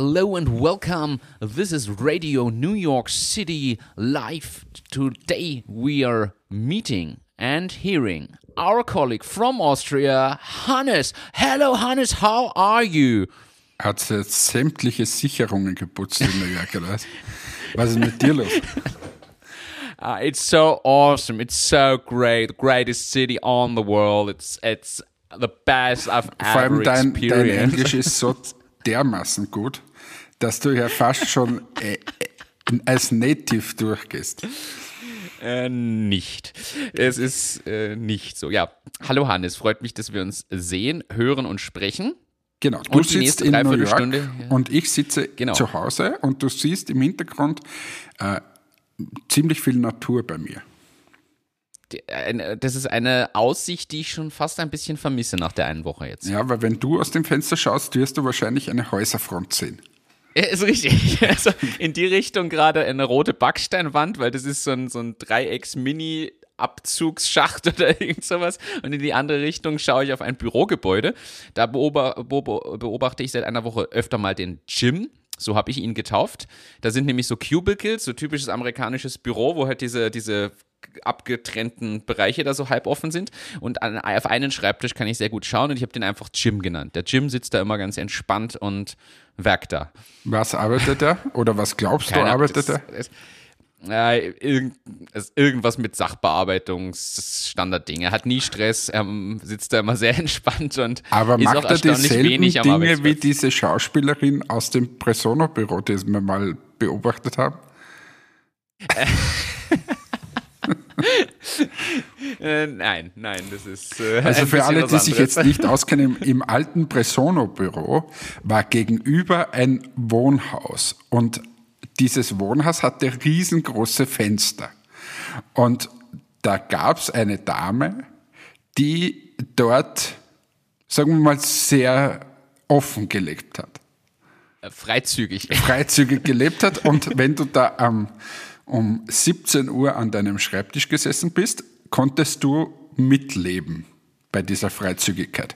Hello and welcome. This is Radio New York City live. Today we are meeting and hearing our colleague from Austria, Hannes. Hello, Hannes, how are you? Hat jetzt sämtliche Sicherungen geputzt in York, oder was? Was ist mit dir los? Uh, it's so awesome. It's so great. The greatest city on the world. It's it's the best I've Vor allem ever dein, dein experienced. Englisch ist so dermaßen gut, dass du ja fast schon äh, äh, als Native durchgehst. Äh, nicht. Es ist äh, nicht so. Ja. Hallo Hannes, freut mich, dass wir uns sehen, hören und sprechen. Genau, du Und sitzt in New York ja. und ich sitze Genau. zu Hause und du siehst im Hintergrund äh, ziemlich viel Natur bei mir. Das ist eine Aussicht, die ich schon fast ein bisschen vermisse nach der einen Woche jetzt. Ja, weil wenn du aus dem Fenster schaust, wirst du wahrscheinlich eine Häuserfront sehen. Ist richtig. Also in die Richtung gerade eine rote Backsteinwand, weil das ist so ein, so ein Dreiecks-Mini- Abzugsschacht oder irgend sowas. Und in die andere Richtung schaue ich auf ein Bürogebäude. Da beobachte ich seit einer Woche öfter mal den Gym. So habe ich ihn getauft. Da sind nämlich so Cubicles, so typisches amerikanisches Büro, wo halt diese, diese abgetrennten Bereiche da so halb offen sind. Und an, auf einen Schreibtisch kann ich sehr gut schauen und ich habe den einfach Gym genannt. Der Gym sitzt da immer ganz entspannt und werkt da. Was arbeitet er? Oder was glaubst du, Keine Ahnung, arbeitet er? Ja, irgend, irgendwas mit Sachbearbeitungsstandardding. Er hat nie Stress, er sitzt da immer sehr entspannt und Aber ist macht auch er dieselben Dinge wie diese Schauspielerin aus dem Presono-Büro, die wir mal beobachtet haben? Äh, nein, nein, das ist. Äh, Also für alle, die sich jetzt nicht auskennen, im, im alten Presono-Büro war gegenüber ein Wohnhaus und dieses Wohnhaus hatte riesengroße Fenster. Und da gab es eine Dame, die dort, sagen wir mal, sehr offen gelebt hat. Äh, Freizügig. freizügig gelebt hat. Und wenn du da ähm, um 17 Uhr an deinem Schreibtisch gesessen bist, konntest du mitleben bei dieser Freizügigkeit.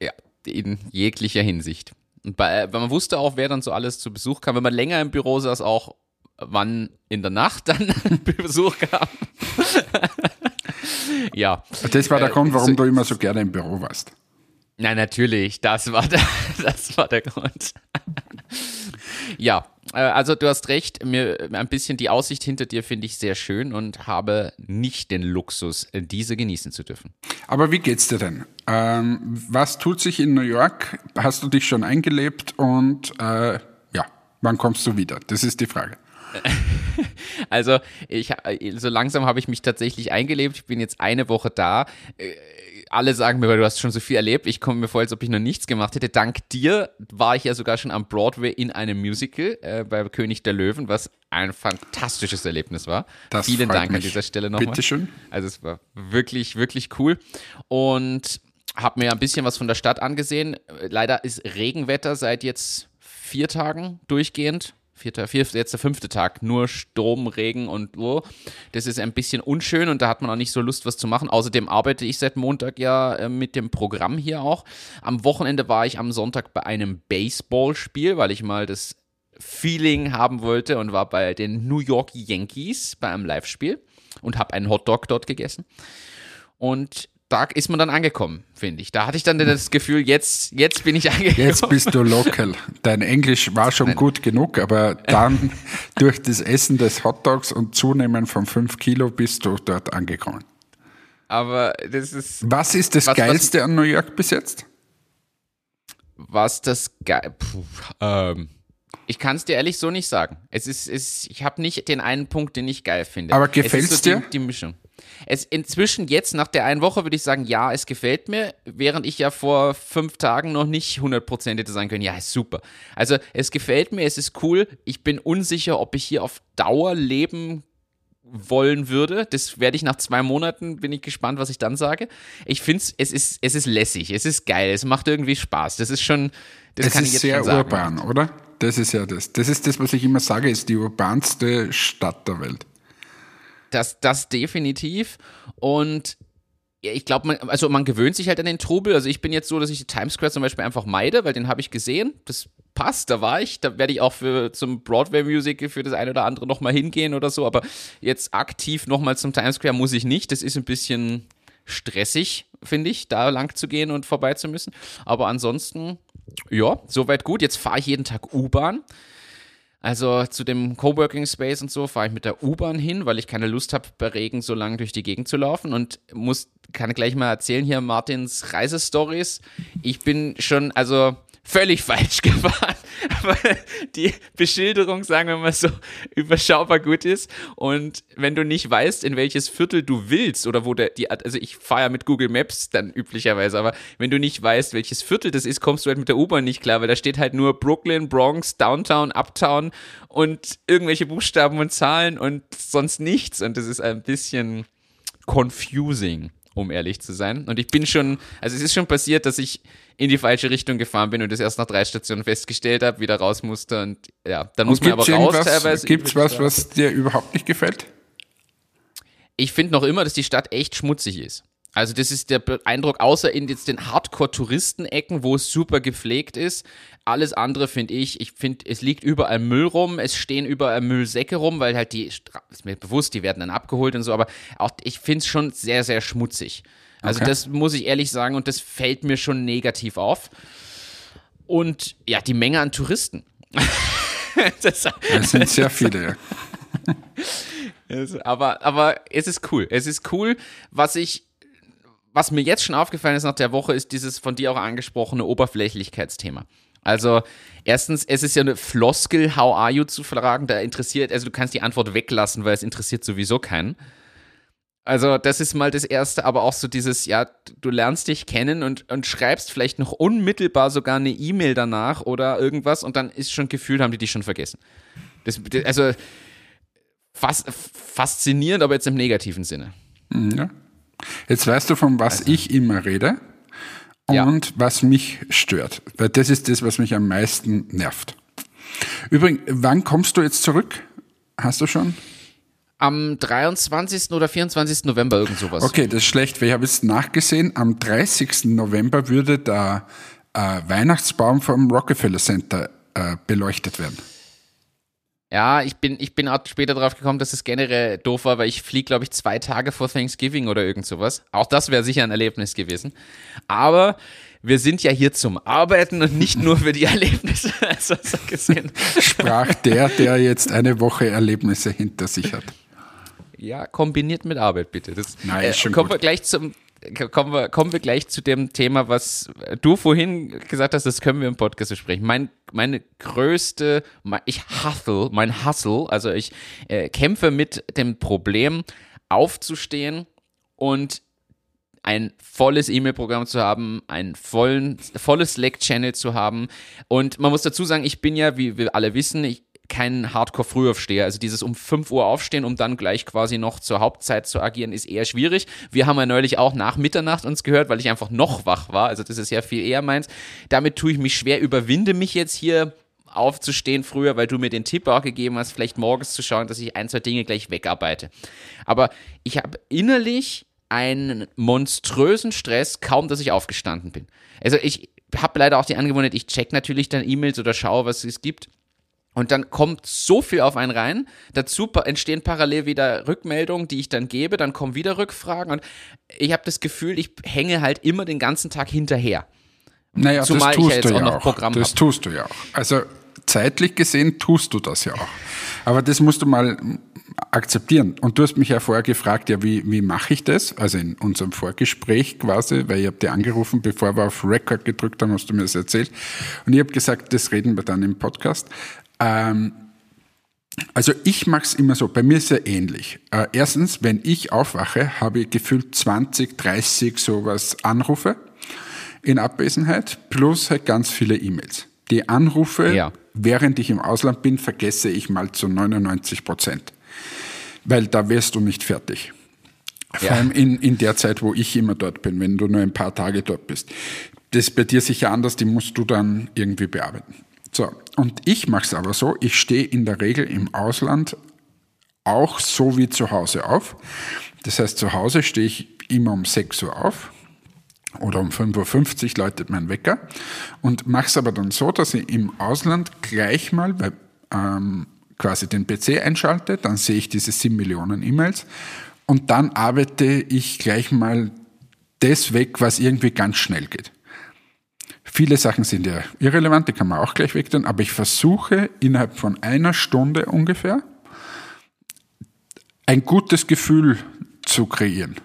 Ja, in jeglicher Hinsicht. Und bei, weil man wusste auch, wer dann so alles zu Besuch kam. Wenn man länger im Büro saß, auch wann in der Nacht dann Besuch kam. ja. Das war der Äh, Grund, warum so- du immer so gerne im Büro warst. Nein, natürlich, das war der, das war der Grund. ja, äh, also du hast recht, mir ein bisschen die Aussicht hinter dir finde ich sehr schön und habe nicht den Luxus, äh, diese genießen zu dürfen. Aber wie geht's dir denn? Ähm, was tut sich in New York? Hast du dich schon eingelebt und äh, ja, wann kommst du wieder? Das ist die Frage. Also, ich, äh, so langsam habe ich mich tatsächlich eingelebt. Ich bin jetzt eine Woche da. Äh, Alle sagen mir, du hast schon so viel erlebt. Ich komme mir vor, als ob ich noch nichts gemacht hätte. Dank dir war ich ja sogar schon am Broadway in einem Musical äh, bei König der Löwen, was ein fantastisches Erlebnis war. Das Vielen Dank an mich. dieser Stelle nochmal. Bitteschön. Also es war wirklich, wirklich cool. Und habe mir ein bisschen was von der Stadt angesehen. Leider ist Regenwetter seit jetzt vier Tagen durchgehend. Vierter, vier, jetzt der fünfte Tag, nur Sturm, Regen und so. Das ist ein bisschen unschön und da hat man auch nicht so Lust, was zu machen. Außerdem arbeite ich seit Montag ja äh, mit dem Programm hier auch. Am Wochenende war ich am Sonntag bei einem Baseballspiel, weil ich mal das Feeling haben wollte und war bei den New York Yankees bei einem Live-Spiel und habe einen Hotdog dort gegessen. Und da ist man dann angekommen, finde ich. Da hatte ich dann das Gefühl, jetzt, jetzt bin ich angekommen. Jetzt bist du local. Dein Englisch war schon gut genug, aber dann durch das Essen des Hotdogs und Zunehmen von 5 Kilo bist du dort angekommen. Aber das ist, Was ist das Was- was- Geilste an New York bis jetzt? was das geil. Ähm, ich kann es dir ehrlich so nicht sagen. Es ist, es, ich habe nicht den einen Punkt, den ich geil finde. Aber Es gefällt's ist so dir? Die, die Mischung. Es inzwischen jetzt nach der einen Woche würde ich sagen, ja, es gefällt mir, während ich ja vor fünf Tagen noch nicht 100% hätte sagen können, ja, ist super. Also es gefällt mir, es ist cool. Ich bin unsicher, ob ich hier auf Dauer leben wollen würde. Das werde ich nach zwei Monaten, bin ich gespannt, was ich dann sage. Ich finde es ist, es ist lässig, es ist geil, es macht irgendwie Spaß. Das ist schon, das Es kann ist ich jetzt sehr schon sagen. urban, oder? Das ist ja das. Das ist das, was ich immer sage, ist die urbanste Stadt der Welt. Das, das definitiv. Und ich glaube, man, also man gewöhnt sich halt an den Trubel. Also ich bin jetzt so, dass ich die Times Square zum Beispiel einfach meide, weil den habe ich gesehen. Das passt, da war ich. Da werde ich auch für zum Broadway-Musical für das eine oder andere nochmal hingehen oder so. Aber jetzt aktiv nochmal zum Times Square muss ich nicht. Das ist ein bisschen stressig, finde ich, da lang zu gehen und vorbei zu müssen. Aber ansonsten, ja, soweit gut. Jetzt fahre ich jeden Tag U-Bahn. Also zu dem Coworking Space und so fahre ich mit der U-Bahn hin, weil ich keine Lust habe, bei Regen so lang durch die Gegend zu laufen und muss, kann gleich mal erzählen hier Martins Reisestories. Ich bin schon, also völlig falsch gefahren, weil die Beschilderung, sagen wir mal so, überschaubar gut ist. Und wenn du nicht weißt, in welches Viertel du willst oder wo der, die, also ich fahre ja mit Google Maps dann üblicherweise, aber wenn du nicht weißt, welches Viertel das ist, kommst du halt mit der U-Bahn nicht klar, weil da steht halt nur Brooklyn, Bronx, Downtown, Uptown und irgendwelche Buchstaben und Zahlen und sonst nichts. Und das ist ein bisschen confusing um ehrlich zu sein. Und ich bin schon, also es ist schon passiert, dass ich in die falsche Richtung gefahren bin und das erst nach drei Stationen festgestellt habe, wieder raus musste und ja, dann muss man aber raus teilweise. Gibt es was, was dir überhaupt nicht gefällt? Ich finde noch immer, dass die Stadt echt schmutzig ist. Also das ist der Eindruck, außer in jetzt den Hardcore-Touristenecken, wo es super gepflegt ist. Alles andere finde ich, ich finde, es liegt überall Müll rum, es stehen überall Müllsäcke rum, weil halt die, ist mir bewusst, die werden dann abgeholt und so, aber auch ich finde es schon sehr, sehr schmutzig. Also okay. das muss ich ehrlich sagen und das fällt mir schon negativ auf. Und ja, die Menge an Touristen. das, das sind sehr viele, ja. aber, aber es ist cool. Es ist cool, was ich was mir jetzt schon aufgefallen ist nach der Woche, ist dieses von dir auch angesprochene Oberflächlichkeitsthema. Also, erstens, es ist ja eine Floskel, how are you zu fragen, da interessiert, also du kannst die Antwort weglassen, weil es interessiert sowieso keinen. Also, das ist mal das Erste, aber auch so dieses, ja, du lernst dich kennen und, und schreibst vielleicht noch unmittelbar sogar eine E-Mail danach oder irgendwas und dann ist schon gefühlt, haben die dich schon vergessen. Das, also, fas, faszinierend, aber jetzt im negativen Sinne. Ja. Jetzt weißt du, von was also. ich immer rede und ja. was mich stört. Weil das ist das, was mich am meisten nervt. Übrigens, wann kommst du jetzt zurück? Hast du schon? Am 23. oder 24. November, irgend sowas. Okay, das ist schlecht, weil ich habe jetzt nachgesehen, am 30. November würde der äh, Weihnachtsbaum vom Rockefeller Center äh, beleuchtet werden. Ja, ich bin, ich bin auch später drauf gekommen, dass es generell doof war, weil ich fliege, glaube ich, zwei Tage vor Thanksgiving oder irgend sowas. Auch das wäre sicher ein Erlebnis gewesen. Aber wir sind ja hier zum Arbeiten und nicht nur für die Erlebnisse. Also, so gesehen. Sprach der, der jetzt eine Woche Erlebnisse hinter sich hat. Ja, kombiniert mit Arbeit, bitte. Das, Nein, ist schon äh, kommen gut. wir gleich zum kommen wir, kommen wir gleich zu dem Thema, was du vorhin gesagt hast, das können wir im Podcast besprechen. Mein, meine größte, ich hustle, mein Hustle, also ich äh, kämpfe mit dem Problem, aufzustehen und ein volles E-Mail-Programm zu haben, ein vollen, volles Slack-Channel zu haben. Und man muss dazu sagen, ich bin ja, wie wir alle wissen, ich, kein Hardcore-Frühaufsteher. Also dieses um 5 Uhr aufstehen, um dann gleich quasi noch zur Hauptzeit zu agieren, ist eher schwierig. Wir haben ja neulich auch nach Mitternacht uns gehört, weil ich einfach noch wach war. Also das ist ja viel eher meins. Damit tue ich mich schwer, überwinde mich jetzt hier aufzustehen früher, weil du mir den Tipp auch gegeben hast, vielleicht morgens zu schauen, dass ich ein, zwei Dinge gleich wegarbeite. Aber ich habe innerlich einen monströsen Stress, kaum dass ich aufgestanden bin. Also ich habe leider auch die Angewohnheit, ich check natürlich dann E-Mails oder schaue, was es gibt. Und dann kommt so viel auf einen rein. Dazu entstehen parallel wieder Rückmeldungen, die ich dann gebe. Dann kommen wieder Rückfragen. Und ich habe das Gefühl, ich hänge halt immer den ganzen Tag hinterher. Naja, Zumal das tust ich ja jetzt du ja auch noch Programm Das hab. tust du ja auch. Also zeitlich gesehen tust du das ja auch. Aber das musst du mal akzeptieren. Und du hast mich ja vorher gefragt, ja, wie, wie mache ich das? Also in unserem Vorgespräch quasi, weil ich habe dir angerufen, bevor wir auf Record gedrückt haben, hast du mir das erzählt. Und ich habe gesagt, das reden wir dann im Podcast. Ähm, also ich mache es immer so, bei mir ist ja ähnlich. Äh, erstens, wenn ich aufwache, habe ich gefühlt 20, 30 sowas Anrufe in Abwesenheit, plus halt ganz viele E-Mails. Die Anrufe, ja. während ich im Ausland bin, vergesse ich mal zu 99 Prozent. Weil da wirst du nicht fertig. Vor allem in, in der Zeit, wo ich immer dort bin, wenn du nur ein paar Tage dort bist. Das ist bei dir sicher anders, die musst du dann irgendwie bearbeiten. So, und ich mache es aber so, ich stehe in der Regel im Ausland auch so wie zu Hause auf. Das heißt, zu Hause stehe ich immer um 6 Uhr auf oder um 5.50 Uhr läutet mein Wecker und mache es aber dann so, dass ich im Ausland gleich mal bei, ähm, quasi den PC einschalte, dann sehe ich diese 7 Millionen E-Mails und dann arbeite ich gleich mal das weg, was irgendwie ganz schnell geht. Viele Sachen sind ja irrelevant, die kann man auch gleich weg tun, aber ich versuche innerhalb von einer Stunde ungefähr ein gutes Gefühl zu kreieren.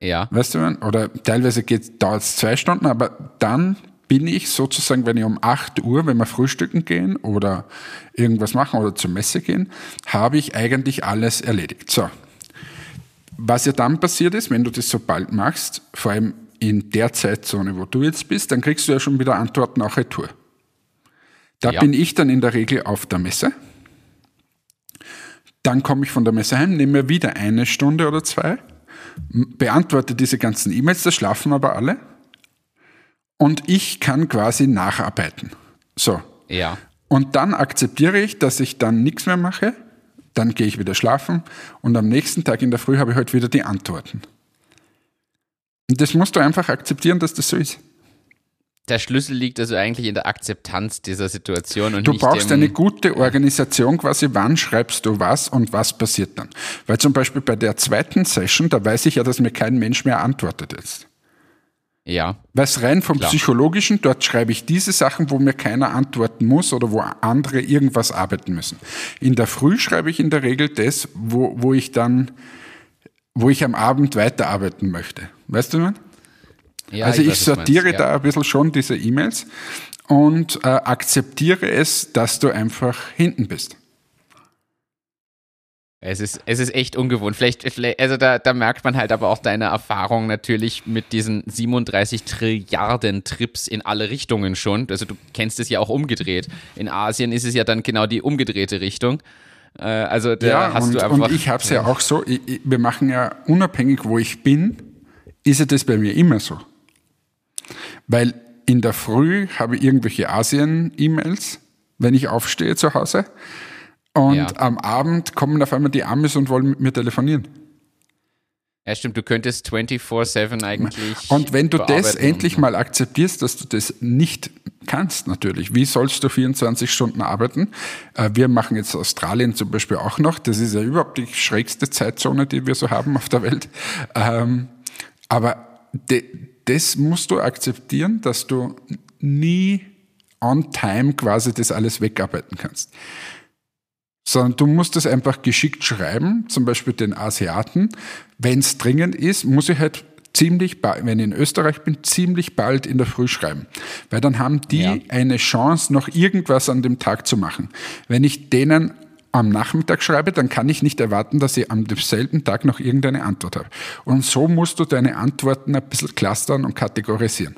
Ja. Weißt du, oder teilweise dauert es zwei Stunden, aber dann bin ich sozusagen, wenn ich um 8 Uhr, wenn wir frühstücken gehen oder irgendwas machen oder zur Messe gehen, habe ich eigentlich alles erledigt. So. Was ja dann passiert ist, wenn du das so bald machst, vor allem in der Zeitzone, wo du jetzt bist, dann kriegst du ja schon wieder Antworten auch retour. Da ja. bin ich dann in der Regel auf der Messe. Dann komme ich von der Messe heim, nehme mir wieder eine Stunde oder zwei, beantworte diese ganzen E-Mails, da schlafen aber alle. Und ich kann quasi nacharbeiten. So. Ja. Und dann akzeptiere ich, dass ich dann nichts mehr mache. Dann gehe ich wieder schlafen und am nächsten Tag in der Früh habe ich halt wieder die Antworten. Und das musst du einfach akzeptieren, dass das so ist. Der Schlüssel liegt also eigentlich in der Akzeptanz dieser Situation. Und du brauchst eine gute Organisation quasi, wann schreibst du was und was passiert dann. Weil zum Beispiel bei der zweiten Session, da weiß ich ja, dass mir kein Mensch mehr antwortet jetzt. Ja. Weil es rein vom Klar. Psychologischen, dort schreibe ich diese Sachen, wo mir keiner antworten muss oder wo andere irgendwas arbeiten müssen. In der Früh schreibe ich in der Regel das, wo, wo ich dann, wo ich am Abend weiterarbeiten möchte. Weißt du, man? Ja, also ich, ich sortiere ja. da ein bisschen schon diese E-Mails und äh, akzeptiere es, dass du einfach hinten bist. Es ist, es ist echt ungewohnt. Vielleicht, vielleicht, also da, da merkt man halt aber auch deine Erfahrung natürlich mit diesen 37 Trilliarden Trips in alle Richtungen schon. Also du kennst es ja auch umgedreht. In Asien ist es ja dann genau die umgedrehte Richtung. Äh, also da ja, hast und, du einfach. Und ich habe es ja auch so, ich, ich, wir machen ja unabhängig, wo ich bin, ist es das bei mir immer so. Weil in der Früh habe ich irgendwelche Asien-E-Mails, wenn ich aufstehe zu Hause. Und ja. am Abend kommen auf einmal die Amis und wollen mit mir telefonieren. Ja, stimmt, du könntest 24-7 eigentlich. Und wenn du das endlich mal akzeptierst, dass du das nicht kannst, natürlich. Wie sollst du 24 Stunden arbeiten? Äh, wir machen jetzt Australien zum Beispiel auch noch. Das ist ja überhaupt die schrägste Zeitzone, die wir so haben auf der Welt. Ähm, aber das musst du akzeptieren, dass du nie on time quasi das alles wegarbeiten kannst. Sondern du musst es einfach geschickt schreiben, zum Beispiel den Asiaten. Wenn es dringend ist, muss ich halt ziemlich bald, wenn ich in Österreich bin, ziemlich bald in der Früh schreiben. Weil dann haben die ja. eine Chance, noch irgendwas an dem Tag zu machen. Wenn ich denen am Nachmittag schreibe, dann kann ich nicht erwarten, dass ich am selben Tag noch irgendeine Antwort habe. Und so musst du deine Antworten ein bisschen clustern und kategorisieren.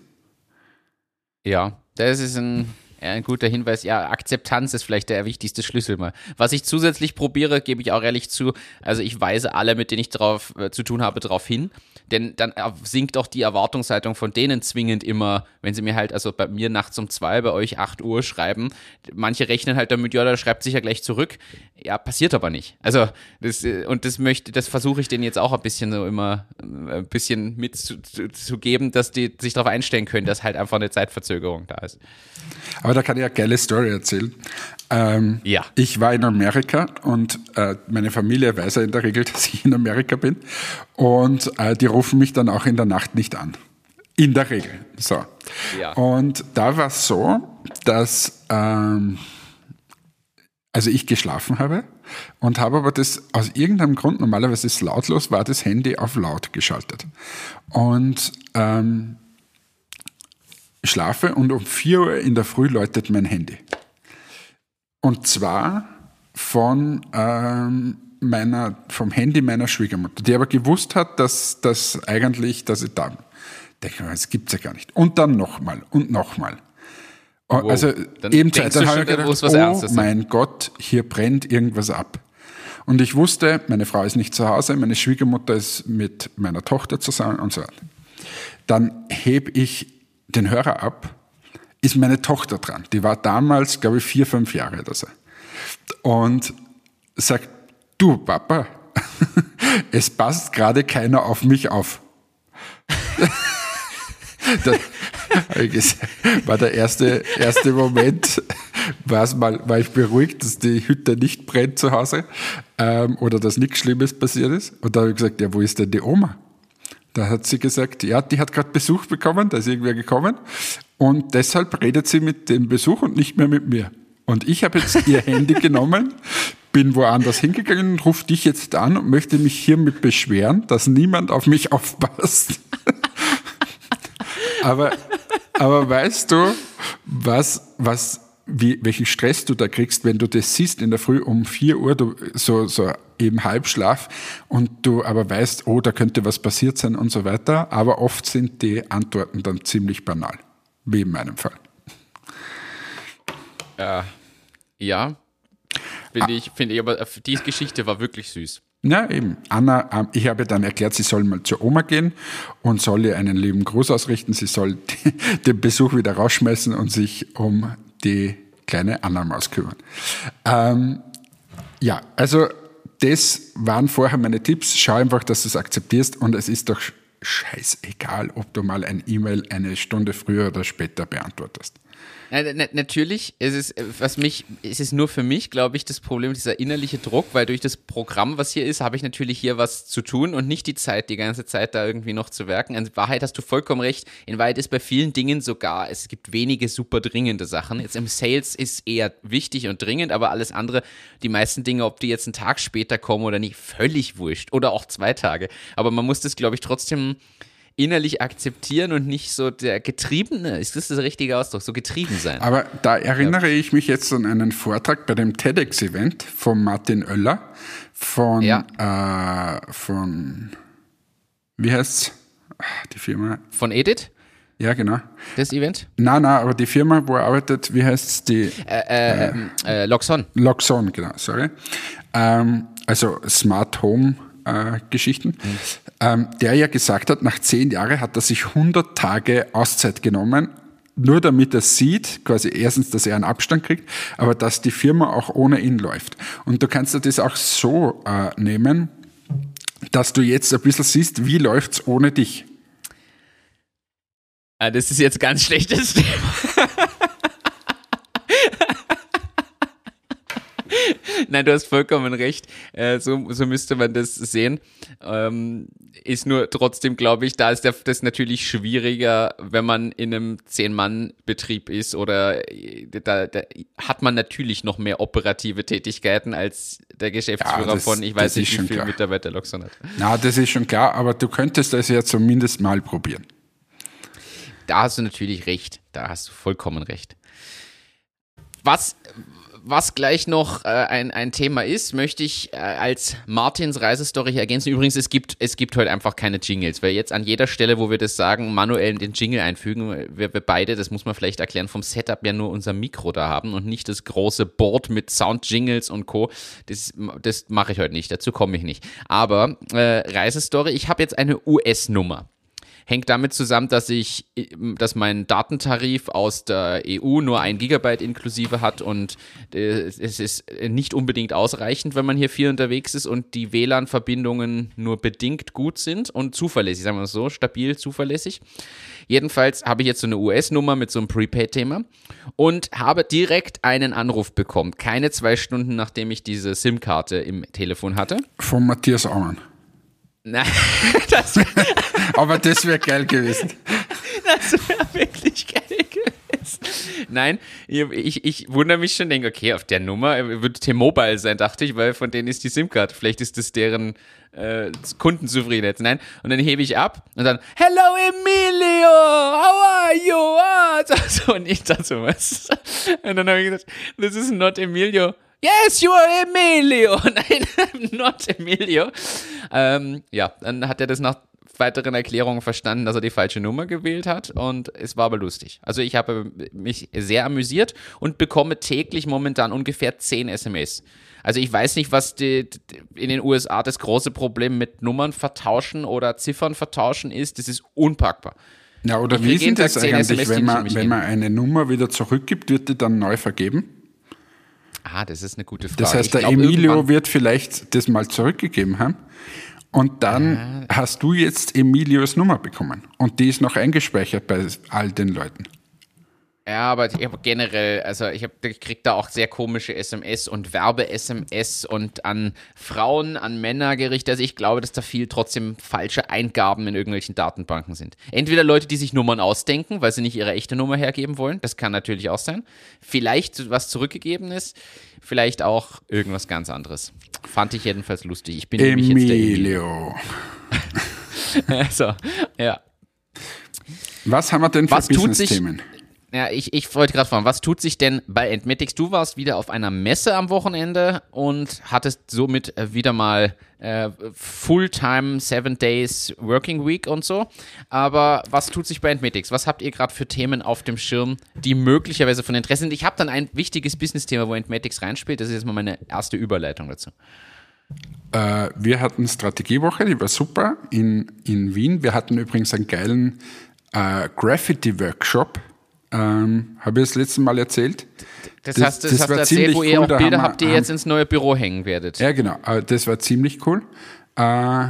Ja, das ist ein ein guter Hinweis. Ja, Akzeptanz ist vielleicht der wichtigste Schlüssel mal. Was ich zusätzlich probiere, gebe ich auch ehrlich zu. Also ich weise alle, mit denen ich drauf äh, zu tun habe, darauf hin. Denn dann sinkt auch die Erwartungshaltung von denen zwingend immer, wenn sie mir halt, also bei mir nachts um zwei, bei euch acht Uhr schreiben. Manche rechnen halt damit, ja, da schreibt sich ja gleich zurück. Ja, passiert aber nicht. Also, das, äh, und das möchte, das versuche ich denen jetzt auch ein bisschen so immer, äh, ein bisschen mitzugeben, dass die sich darauf einstellen können, dass halt einfach eine Zeitverzögerung da ist. Aber da kann ich eine geile Story erzählen. Ähm, ja. Ich war in Amerika und äh, meine Familie weiß ja in der Regel, dass ich in Amerika bin. Und äh, die rufen mich dann auch in der Nacht nicht an. In der Regel. So. Ja. Und da war es so, dass ähm, also ich geschlafen habe und habe aber das aus irgendeinem Grund, normalerweise ist es lautlos, war das Handy auf laut geschaltet. Und ähm, schlafe und um 4 Uhr in der Früh läutet mein Handy. Und zwar von ähm, meiner, vom Handy meiner Schwiegermutter, die aber gewusst hat, dass das eigentlich, dass ich da denke, das gibt's ja gar nicht. Und dann nochmal und nochmal. Oh, wow. Also dann eben Zeit, dann habe ich gedacht, oh mein Gott, hier brennt irgendwas ab. Und ich wusste, meine Frau ist nicht zu Hause, meine Schwiegermutter ist mit meiner Tochter zusammen und so weiter. Dann heb ich den Hörer ab, ist meine Tochter dran. Die war damals, glaube ich, vier, fünf Jahre oder so. Und sagt, du Papa, es passt gerade keiner auf mich auf. das war der erste, erste Moment, mal, war ich beruhigt, dass die Hütte nicht brennt zu Hause ähm, oder dass nichts Schlimmes passiert ist. Und da habe ich gesagt, ja, wo ist denn die Oma? Da hat sie gesagt, ja, die hat gerade Besuch bekommen, da ist irgendwer gekommen und deshalb redet sie mit dem Besuch und nicht mehr mit mir. Und ich habe jetzt ihr Handy genommen, bin woanders hingegangen und rufe dich jetzt an und möchte mich hiermit beschweren, dass niemand auf mich aufpasst. aber, aber weißt du, was, was, wie, welchen Stress du da kriegst, wenn du das siehst in der Früh um 4 Uhr, du, so, so eben Halbschlaf und du aber weißt, oh, da könnte was passiert sein und so weiter. Aber oft sind die Antworten dann ziemlich banal, wie in meinem Fall. Äh, ja, finde ich, finde ich, aber die Geschichte war wirklich süß. Ja, eben. Anna, ähm, ich habe dann erklärt, sie soll mal zur Oma gehen und soll ihr einen lieben Gruß ausrichten. Sie soll den Besuch wieder rausschmeißen und sich um die kleine Anna Maus kümmern. Ähm, ja, also das waren vorher meine Tipps. Schau einfach, dass du es akzeptierst und es ist doch scheißegal, ob du mal ein E-Mail eine Stunde früher oder später beantwortest. Na, na, natürlich, es ist, was mich, es ist nur für mich, glaube ich, das Problem, dieser innerliche Druck, weil durch das Programm, was hier ist, habe ich natürlich hier was zu tun und nicht die Zeit, die ganze Zeit da irgendwie noch zu werken. In Wahrheit hast du vollkommen recht. In Wahrheit ist bei vielen Dingen sogar, es gibt wenige super dringende Sachen. Jetzt im Sales ist eher wichtig und dringend, aber alles andere, die meisten Dinge, ob die jetzt einen Tag später kommen oder nicht, völlig wurscht. Oder auch zwei Tage. Aber man muss das, glaube ich, trotzdem innerlich akzeptieren und nicht so der Getriebene, ist das der richtige Ausdruck, so getrieben sein. Aber da erinnere ja. ich mich jetzt an einen Vortrag bei dem TEDx-Event von Martin Oeller von, ja. äh, von wie heißt's? Die Firma. Von Edith? Ja, genau. Das Event? Nein, nein, aber die Firma, wo er arbeitet, wie heißt es? Die, äh, äh, äh, äh, Loxon. Loxon, genau, sorry. Ähm, also Smart Home äh, Geschichten, mhm. Ähm, der ja gesagt hat, nach zehn Jahren hat er sich 100 Tage Auszeit genommen, nur damit er sieht, quasi erstens, dass er einen Abstand kriegt, aber dass die Firma auch ohne ihn läuft. Und du kannst dir das auch so äh, nehmen, dass du jetzt ein bisschen siehst, wie läuft's ohne dich. Ah, das ist jetzt ganz schlechtes Thema. Nein, du hast vollkommen recht. Äh, so, so müsste man das sehen. Ähm, ist nur trotzdem, glaube ich, da ist das natürlich schwieriger, wenn man in einem Zehn-Mann-Betrieb ist oder äh, da, da, hat man natürlich noch mehr operative Tätigkeiten als der Geschäftsführer ja, das, von, ich weiß nicht, wie viele Mitarbeiter Loxon hat. Na, das ist schon klar, aber du könntest das ja zumindest mal probieren. Da hast du natürlich recht. Da hast du vollkommen recht. Was, was gleich noch äh, ein, ein Thema ist, möchte ich äh, als Martins Reisestory ergänzen. Übrigens, es gibt, es gibt heute einfach keine Jingles, weil jetzt an jeder Stelle, wo wir das sagen, manuell den Jingle einfügen, wir, wir beide, das muss man vielleicht erklären, vom Setup ja nur unser Mikro da haben und nicht das große Board mit Sound-Jingles und Co. Das, das mache ich heute nicht, dazu komme ich nicht. Aber äh, Reisestory, ich habe jetzt eine US-Nummer hängt damit zusammen, dass ich, dass mein Datentarif aus der EU nur ein Gigabyte inklusive hat und äh, es ist nicht unbedingt ausreichend, wenn man hier viel unterwegs ist und die WLAN-Verbindungen nur bedingt gut sind und zuverlässig, sagen wir mal so, stabil, zuverlässig. Jedenfalls habe ich jetzt so eine US-Nummer mit so einem Prepaid-Thema und habe direkt einen Anruf bekommen, keine zwei Stunden nachdem ich diese SIM-Karte im Telefon hatte. Von Matthias Aumann. Nein, das aber das wäre geil gewesen. Das wäre wirklich geil gewesen. Nein, ich, ich wundere mich schon, denke, okay, auf der Nummer wird T-Mobile sein, dachte ich, weil von denen ist die SIM-Card. Vielleicht ist das deren äh, Kundenzufriedenheit. Nein, und dann hebe ich ab und dann, Hello Emilio, how are you? Ah, so, und ich dachte so, was? Und dann habe ich gesagt, this is not Emilio. Yes, you are Emilio. Nein, not Emilio. Ähm, ja, dann hat er das nach weiteren Erklärungen verstanden, dass er die falsche Nummer gewählt hat und es war aber lustig. Also ich habe mich sehr amüsiert und bekomme täglich momentan ungefähr 10 SMS. Also ich weiß nicht, was die, in den USA das große Problem mit Nummern vertauschen oder Ziffern vertauschen ist. Das ist unpackbar. Ja, oder wie ist das eigentlich, SMS, wenn man, wenn man eine Nummer wieder zurückgibt, wird die dann neu vergeben? Ah, das ist eine gute Frage. Das heißt, der glaub, Emilio wird vielleicht das mal zurückgegeben haben Und dann Ah. hast du jetzt Emilios Nummer bekommen. Und die ist noch eingespeichert bei all den Leuten. Ja, aber ich habe generell, also ich, hab, ich krieg da auch sehr komische SMS und Werbe-SMS und an Frauen, an Männer gerichtet. Also ich glaube, dass da viel trotzdem falsche Eingaben in irgendwelchen Datenbanken sind. Entweder Leute, die sich Nummern ausdenken, weil sie nicht ihre echte Nummer hergeben wollen. Das kann natürlich auch sein. Vielleicht was zurückgegeben ist. Vielleicht auch irgendwas ganz anderes. Fand ich jedenfalls lustig. Ich bin nämlich jetzt der Emilio. Emilio. so, ja. Was haben wir denn für Was tut sich- Business-Themen? Ja, ich, ich wollte gerade fragen, was tut sich denn bei Entmetics? Du warst wieder auf einer Messe am Wochenende und hattest somit äh, wieder mal äh, Fulltime Seven Days Working Week und so. Aber was tut sich bei Entmetics? Was habt ihr gerade für Themen auf dem Schirm, die möglicherweise von Interesse sind? Ich habe dann ein wichtiges Business-Thema, wo Entmetics reinspielt. Das ist jetzt mal meine erste Überleitung dazu. Äh, wir hatten Strategiewoche, die war super in, in Wien. Wir hatten übrigens einen geilen äh, Graffiti-Workshop. Ähm, Habe ich das letzte Mal erzählt? Das, Das- hast, das, das hast du war erzählt, ziemlich wo ihr cool, auch da Bilder wir- habt, die ihr jetzt ins neue Büro hängen werdet. Ja, genau. Äh, Das war ziemlich cool. Äh,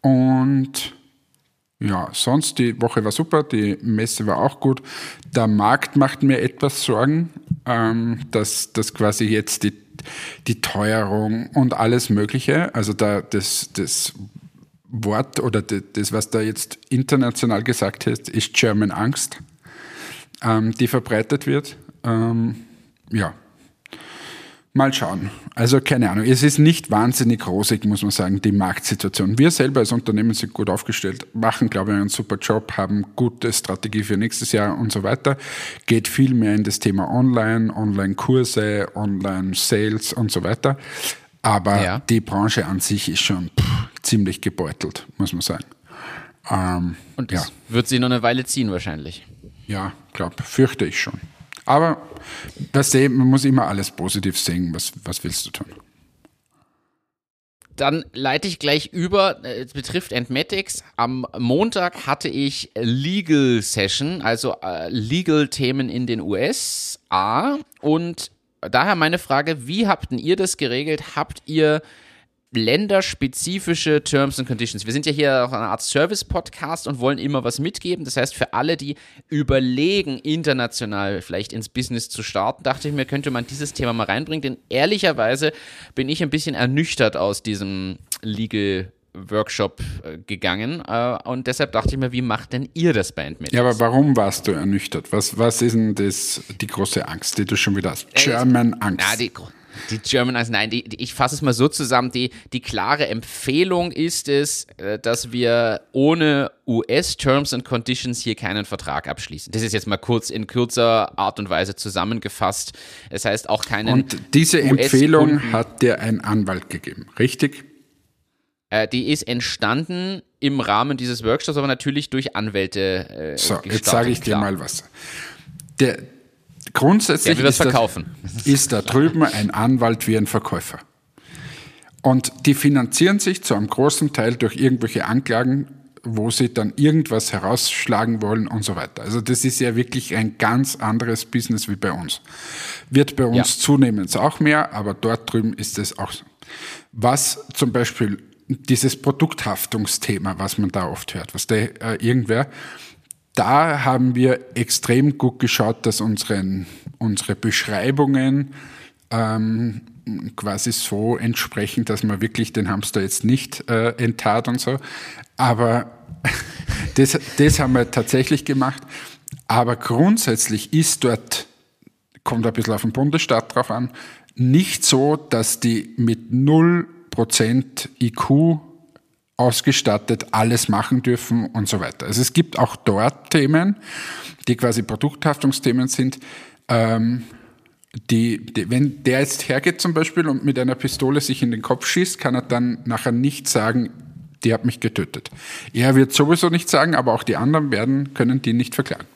Und ja, sonst die Woche war super, die Messe war auch gut. Der Markt macht mir etwas Sorgen, ähm, dass, dass quasi jetzt die, die Teuerung und alles Mögliche, also da das, das Wort oder das, das, was da jetzt international gesagt ist, ist German Angst, ähm, die verbreitet wird. Ähm, ja, Mal schauen. Also keine Ahnung. Es ist nicht wahnsinnig rosig, muss man sagen, die Marktsituation. Wir selber als Unternehmen sind gut aufgestellt, machen, glaube ich, einen super Job, haben gute Strategie für nächstes Jahr und so weiter. Geht viel mehr in das Thema Online, Online-Kurse, Online-Sales und so weiter. Aber Ja. die Branche an sich ist schon pff, ziemlich gebeutelt, muss man sagen. Ähm, Und ja. das wird sie noch eine Weile ziehen wahrscheinlich. Ja, glaube, fürchte ich schon. Aber das sehen, man muss immer alles positiv sehen. Was, was willst du tun? Dann leite ich gleich über, äh, es betrifft Entmatics. Am Montag hatte ich Legal Session, also äh, Legal-Themen in den USA. Und daher meine Frage, wie habt ihr das geregelt? Habt ihr länderspezifische Terms and Conditions. Wir sind ja hier auch eine Art Service-Podcast und wollen immer was mitgeben. Das heißt, für alle, die überlegen, international vielleicht ins Business zu starten, dachte ich mir, könnte man dieses Thema mal reinbringen. Denn ehrlicherweise bin ich ein bisschen ernüchtert aus diesem Legal Workshop äh, gegangen äh, und deshalb dachte ich mir, wie macht denn ihr das Band mit? Ja, aber warum warst du ernüchtert? Was, was ist denn das, die große Angst, die du schon wieder hast? Äh, German Angst. Na, die, die German Angst, nein, die, die, ich fasse es mal so zusammen, die, die klare Empfehlung ist es, äh, dass wir ohne US Terms and Conditions hier keinen Vertrag abschließen. Das ist jetzt mal kurz in kürzer Art und Weise zusammengefasst. Das heißt auch keinen Und diese Empfehlung hat dir ein Anwalt gegeben, richtig? Äh, die ist entstanden im Rahmen dieses Workshops, aber natürlich durch Anwälte. Äh, So, jetzt sage ich dir klar. mal was. Der, grundsätzlich das ist, verkaufen. ist da drüben ein Anwalt wie ein Verkäufer. Und die finanzieren sich zu einem großen Teil durch irgendwelche Anklagen, wo sie dann irgendwas herausschlagen wollen und so weiter. Also das ist ja wirklich ein ganz anderes Business wie bei uns. Wird bei uns Ja. zunehmend auch mehr, aber dort drüben ist es auch so. Was zum Beispiel dieses Produkthaftungsthema, was man da oft hört, was der äh, irgendwer, da haben wir extrem gut geschaut, dass unseren, unsere Beschreibungen ähm, quasi so entsprechen, dass man wirklich den Hamster jetzt nicht äh, enttat und so. Aber das, das haben wir tatsächlich gemacht. Aber grundsätzlich ist dort, kommt ein bisschen auf den Bundesstaat drauf an, nicht so, dass die mit 0% IQ ausgestattet alles machen dürfen und so weiter. Also es gibt auch dort Themen, die quasi Produkthaftungsthemen sind, ähm, die, die, wenn der jetzt hergeht zum Beispiel und mit einer Pistole sich in den Kopf schießt, kann er dann nachher nicht sagen, die hat mich getötet. Er wird sowieso nicht sagen, aber auch die anderen werden, können die nicht verklagen.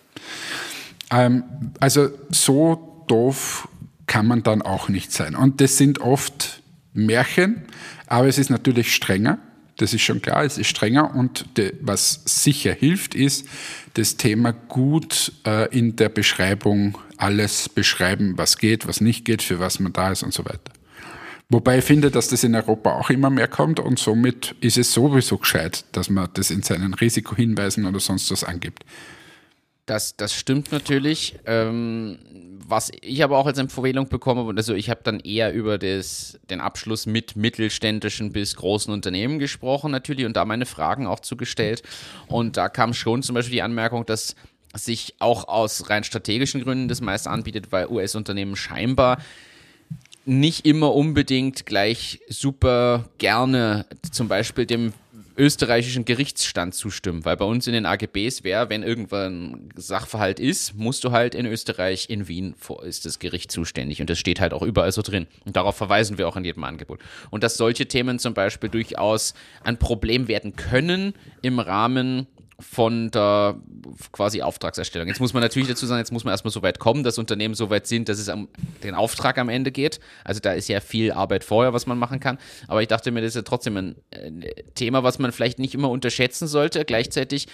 Ähm, also so doof kann man dann auch nicht sein. Und das sind oft Märchen, aber es ist natürlich strenger. Das ist schon klar, es ist strenger und de, was sicher hilft, ist das Thema gut äh, in der Beschreibung alles beschreiben, was geht, was nicht geht, für was man da ist und so weiter. Wobei ich finde, dass das in Europa auch immer mehr kommt und somit ist es sowieso gescheit, dass man das in seinen Risikohinweisen oder sonst was angibt. Das, das stimmt natürlich. Ähm, was ich aber auch als Empfehlung bekomme, also ich habe dann eher über das, den Abschluss mit mittelständischen bis großen Unternehmen gesprochen natürlich und da meine Fragen auch zugestellt. Und da kam schon zum Beispiel die Anmerkung, dass sich auch aus rein strategischen Gründen das meist anbietet, weil US-Unternehmen scheinbar nicht immer unbedingt gleich super gerne zum Beispiel dem österreichischen Gerichtsstand zustimmen, weil bei uns in den AGBs wäre, wenn irgendwann Sachverhalt ist, musst du halt in Österreich, in Wien ist das Gericht zuständig. Und das steht halt auch überall so drin. Und darauf verweisen wir auch in jedem Angebot. Und dass solche Themen zum Beispiel durchaus ein Problem werden können im Rahmen von der quasi Auftragserstellung. Jetzt muss man natürlich dazu sagen, jetzt muss man erstmal so weit kommen, dass Unternehmen so weit sind, dass es um den Auftrag am Ende geht. Also da ist ja viel Arbeit vorher, was man machen kann. Aber ich dachte mir, das ist ja trotzdem ein, Thema, was man vielleicht nicht immer unterschätzen sollte. Gleichzeitig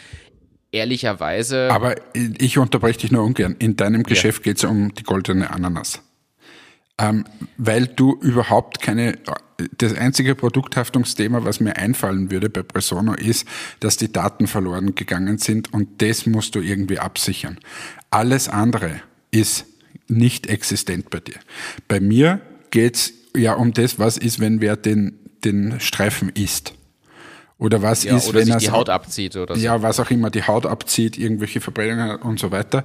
ehrlicherweise. Aber ich unterbreche dich nur ungern. In deinem Geschäft ja. geht es um die goldene Ananas. Ähm, weil du überhaupt keine, das einzige Produkthaftungsthema, was mir einfallen würde bei Presono, ist, dass die Daten verloren gegangen sind und das musst du irgendwie absichern. Alles andere ist nicht existent bei dir. Bei mir geht's ja um das, was ist, wenn wer den, den Streifen isst. Oder was ja, ist, oder wenn sich er die Haut abzieht oder so. Ja, was auch immer die Haut abzieht, irgendwelche Verbrennungen und so weiter.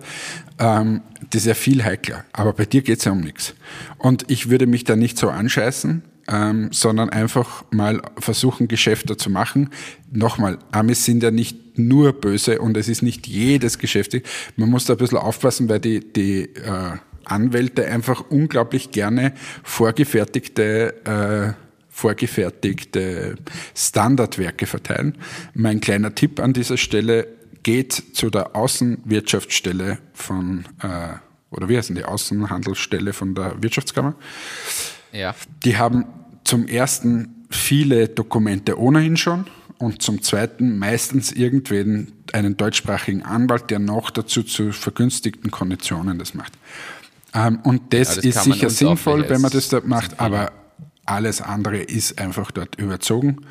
Ähm, das ist ja viel heikler. Aber bei dir geht's ja um nichts. Und ich würde mich da nicht so anscheißen, ähm, sondern einfach mal versuchen, Geschäfte zu machen. Nochmal, Amis sind ja nicht nur böse und es ist nicht jedes Geschäft. Man muss da ein bisschen aufpassen, weil die, die äh, Anwälte einfach unglaublich gerne vorgefertigte äh, vorgefertigte Standardwerke verteilen. Mein kleiner Tipp an dieser Stelle geht zu der Außenwirtschaftsstelle von, äh, oder wie heißen die, Außenhandelsstelle von der Wirtschaftskammer. Ja. Die haben zum ersten viele Dokumente ohnehin schon und zum zweiten meistens irgendwen einen deutschsprachigen Anwalt, der noch dazu zu vergünstigten Konditionen das macht. Ähm, und das, ja, das ist sicher sinnvoll, wenn man das da macht, aber alles andere ist einfach dort überzogen.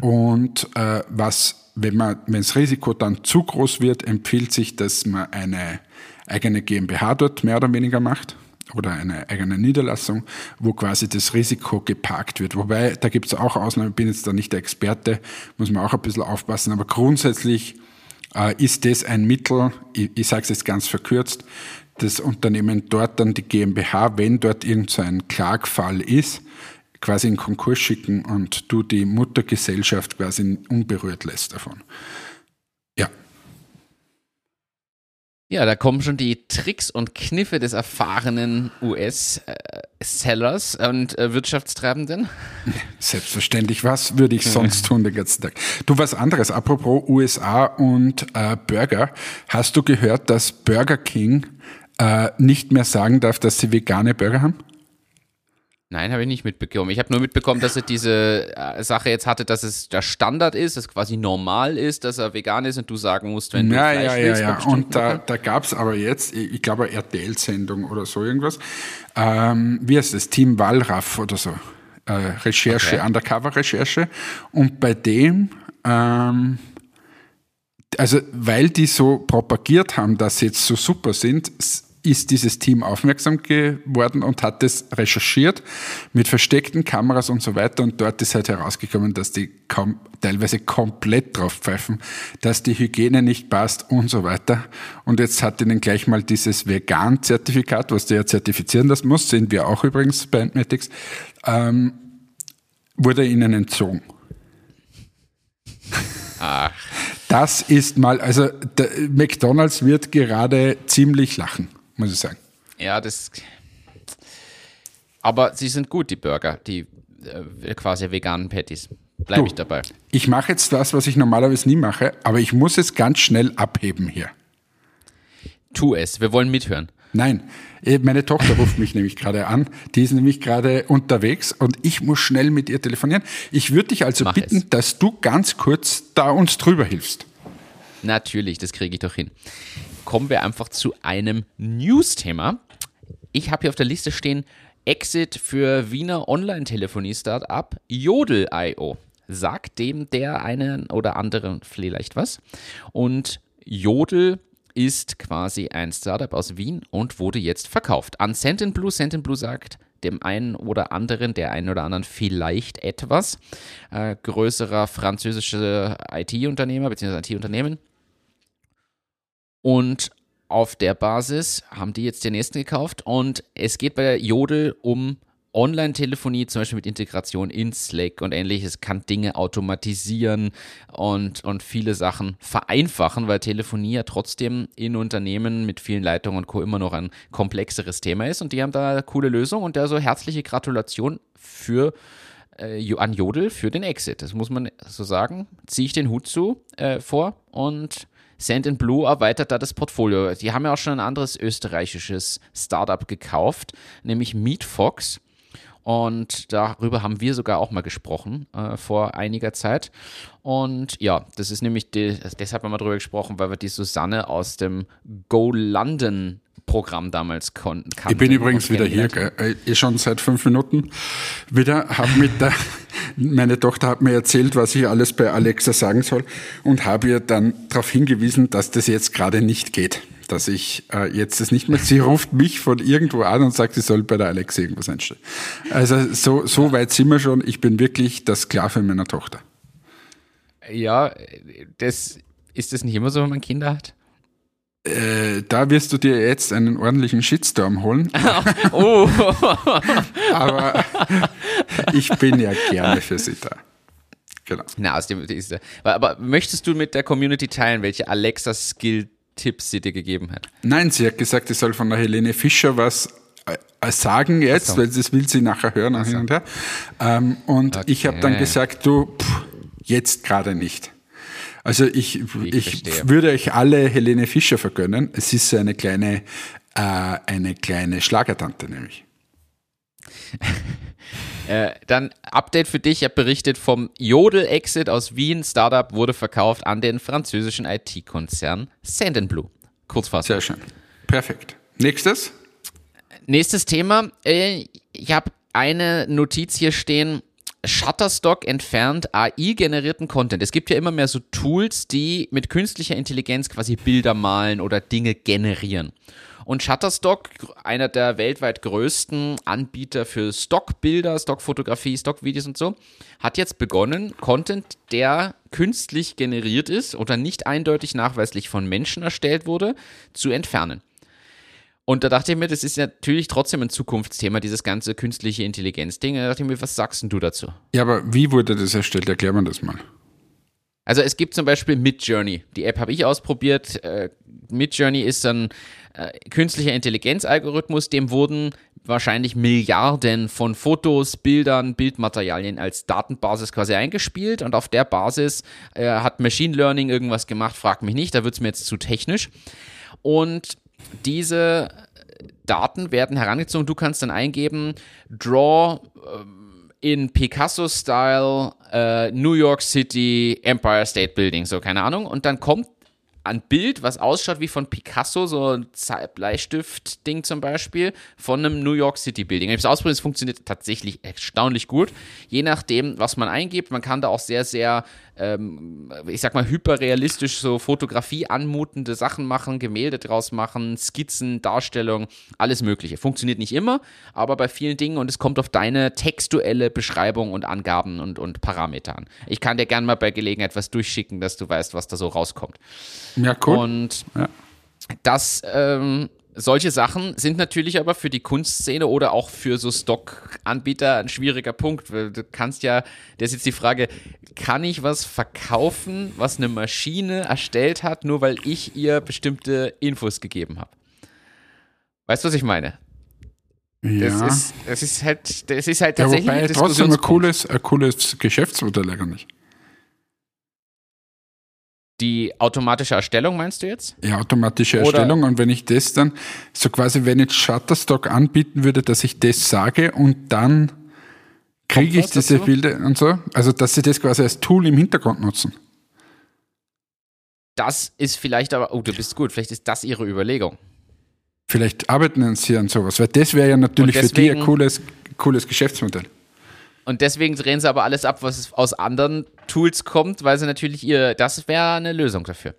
Und äh, was, wenn man, wenn das Risiko dann zu groß wird, empfiehlt sich, dass man eine eigene GmbH dort mehr oder weniger macht oder eine eigene Niederlassung, wo quasi das Risiko geparkt wird. Wobei, da gibt es auch Ausnahmen, ich bin jetzt da nicht der Experte, muss man auch ein bisschen aufpassen, aber grundsätzlich äh, ist das ein Mittel, ich, ich sage es jetzt ganz verkürzt, das Unternehmen dort dann die GmbH, wenn dort irgendein so Klagfall ist, quasi in Konkurs schicken und du die Muttergesellschaft quasi unberührt lässt davon. Ja. Ja, da kommen schon die Tricks und Kniffe des erfahrenen US-Sellers und äh, Wirtschaftstreibenden. Selbstverständlich, was würde ich sonst tun den ganzen Tag? Du, was anderes, apropos USA und äh, Burger. Hast du gehört, dass Burger King äh, nicht mehr sagen darf, dass sie vegane Burger haben? Nein, habe ich nicht mitbekommen. Ich habe nur mitbekommen, dass er diese äh, Sache jetzt hatte, dass es der Standard ist, dass es quasi normal ist, dass er vegan ist und du sagen musst, wenn ja, du Fleisch ja, willst. Ja, ja, und da, da gab es aber jetzt, ich glaube, RTL-Sendung oder so irgendwas. Ähm, wie heißt das? Team Wallraff oder so. Äh, Recherche, okay. Undercover-Recherche. Und bei dem, ähm, also weil die so propagiert haben, dass sie jetzt so super sind, ist dieses Team aufmerksam geworden und hat es recherchiert mit versteckten Kameras und so weiter. Und dort ist halt herausgekommen, dass die kaum, teilweise komplett drauf pfeifen, dass die Hygiene nicht passt und so weiter. Und jetzt hat ihnen gleich mal dieses Vegan-Zertifikat, was der ja zertifizieren lassen muss, sind wir auch übrigens bei Antmatics, ähm, wurde ihnen entzogen. Ach. Das ist mal, also McDonald's wird gerade ziemlich lachen muss ich sagen. Ja, das. Aber sie sind gut, die Burger, die äh, quasi veganen Patties. Bleibe ich dabei. Ich mache jetzt das, was ich normalerweise nie mache, aber ich muss es ganz schnell abheben hier. Tu es, wir wollen mithören. Nein, äh, meine Tochter ruft mich nämlich gerade an. Die ist nämlich gerade unterwegs und ich muss schnell mit ihr telefonieren. Ich würde dich also Mach bitten, es. dass du ganz kurz da uns drüber hilfst. Natürlich, das kriege ich doch hin kommen wir einfach zu einem News-Thema. Ich habe hier auf der Liste stehen Exit für Wiener Online-Telefonie-Startup Jodel.io. Sagt dem der einen oder anderen vielleicht was. Und Jodel ist quasi ein Startup aus Wien und wurde jetzt verkauft an Sentence Sentence sagt dem einen oder anderen, der einen oder anderen vielleicht etwas. Äh, größerer französischer IT-Unternehmer bzw. IT-Unternehmen. Und auf der Basis haben die jetzt den nächsten gekauft und es geht bei Jodel um Online-Telefonie, zum Beispiel mit Integration in Slack und ähnliches, kann Dinge automatisieren und, und viele Sachen vereinfachen, weil Telefonie ja trotzdem in Unternehmen mit vielen Leitungen und Co. immer noch ein komplexeres Thema ist. Und die haben da eine coole Lösung und da so herzliche Gratulation für äh, an Jodel für den Exit. Das muss man so sagen. Ziehe ich den Hut zu äh, vor und Sand Blue erweitert da das Portfolio. Die haben ja auch schon ein anderes österreichisches Startup gekauft, nämlich MeetFox. Und darüber haben wir sogar auch mal gesprochen äh, vor einiger Zeit. Und ja, das ist nämlich, die, deshalb haben wir darüber gesprochen, weil wir die Susanne aus dem Go London Programm damals kannten. Ich bin übrigens wieder hier, gell? ich schon seit fünf Minuten wieder, habe mit der, meine Tochter hat mir erzählt, was ich alles bei Alexa sagen soll und habe ihr dann darauf hingewiesen, dass das jetzt gerade nicht geht. Dass ich äh, jetzt das nicht mehr, sie ruft mich von irgendwo an und sagt, sie soll bei der Alexa irgendwas einstellen. Also so, so weit sind wir schon. Ich bin wirklich das Sklave meiner Tochter. Ja, das ist das nicht immer so, wenn man Kinder hat? Äh, da wirst du dir jetzt einen ordentlichen Shitstorm holen. oh. Aber ich bin ja gerne für sie da. Genau. Na, aus dem, ist, aber möchtest du mit der Community teilen, welche Alexa-Skill-Tipps sie dir gegeben hat? Nein, sie hat gesagt, ich soll von der Helene Fischer was äh, sagen jetzt, so. weil das will sie nachher hören und hin und her. Ähm, und okay. ich habe dann gesagt, du, pff, jetzt gerade nicht. Also ich, ich, ich würde euch alle Helene Fischer vergönnen. Es ist eine kleine, äh, eine kleine Schlagertante nämlich. äh, dann Update für dich. Ich habe berichtet vom Jodel-Exit aus Wien. Startup wurde verkauft an den französischen IT-Konzern Sand Kurzfassung. Sehr schön. Perfekt. Nächstes? Nächstes Thema. Äh, ich habe eine Notiz hier stehen. Shutterstock entfernt AI-generierten Content. Es gibt ja immer mehr so Tools, die mit künstlicher Intelligenz quasi Bilder malen oder Dinge generieren. Und Shutterstock, einer der weltweit größten Anbieter für Stockbilder, Stockfotografie, Stockvideos und so, hat jetzt begonnen, Content, der künstlich generiert ist oder nicht eindeutig nachweislich von Menschen erstellt wurde, zu entfernen. Und da dachte ich mir, das ist natürlich trotzdem ein Zukunftsthema, dieses ganze künstliche Intelligenz-Ding. Da dachte ich mir, was sagst du dazu? Ja, aber wie wurde das erstellt? Erklär mir das mal. Also es gibt zum Beispiel Midjourney. Die App habe ich ausprobiert. Äh, Midjourney ist ein äh, künstlicher Intelligenz-Algorithmus, dem wurden wahrscheinlich Milliarden von Fotos, Bildern, Bildmaterialien als Datenbasis quasi eingespielt und auf der Basis äh, hat Machine Learning irgendwas gemacht, frag mich nicht, da wird es mir jetzt zu technisch. Und diese Daten werden herangezogen. Du kannst dann eingeben, Draw ähm, in Picasso-Style äh, New York City Empire State Building, so keine Ahnung. Und dann kommt ein Bild, was ausschaut wie von Picasso, so ein Bleistift-Ding zum Beispiel, von einem New York City Building. Ich habe es ausprobiert, es funktioniert tatsächlich erstaunlich gut. Je nachdem, was man eingibt, man kann da auch sehr, sehr ähm, ich sag mal, hyperrealistisch so Fotografie anmutende Sachen machen, Gemälde draus machen, Skizzen, Darstellung, alles Mögliche. Funktioniert nicht immer, aber bei vielen Dingen und es kommt auf deine textuelle Beschreibung und Angaben und, und Parameter an. Ich kann dir gerne mal bei Gelegenheit was durchschicken, dass du weißt, was da so rauskommt. Ja, cool. Und ja. das ähm, solche Sachen sind natürlich aber für die Kunstszene oder auch für so Stock-Anbieter ein schwieriger Punkt. Du kannst ja, das ist jetzt die Frage, kann ich was verkaufen, was eine Maschine erstellt hat, nur weil ich ihr bestimmte Infos gegeben habe? Weißt du, was ich meine? Ja. Das ist, das ist halt, das ist halt tatsächlich ja, wobei ein trotzdem ein cooles, ein cooles Geschäftsmodell eigentlich. Die automatische Erstellung meinst du jetzt? Ja, automatische Erstellung. Oder und wenn ich das dann, so quasi, wenn ich Shutterstock anbieten würde, dass ich das sage und dann kriege ich diese dazu? Bilder und so. Also, dass sie das quasi als Tool im Hintergrund nutzen. Das ist vielleicht aber, oh, du bist gut, vielleicht ist das ihre Überlegung. Vielleicht arbeiten sie an sowas, weil das wäre ja natürlich deswegen, für die ein cooles, cooles Geschäftsmodell. Und deswegen drehen sie aber alles ab, was aus anderen Tools kommt, weil sie natürlich ihr, das wäre eine Lösung dafür.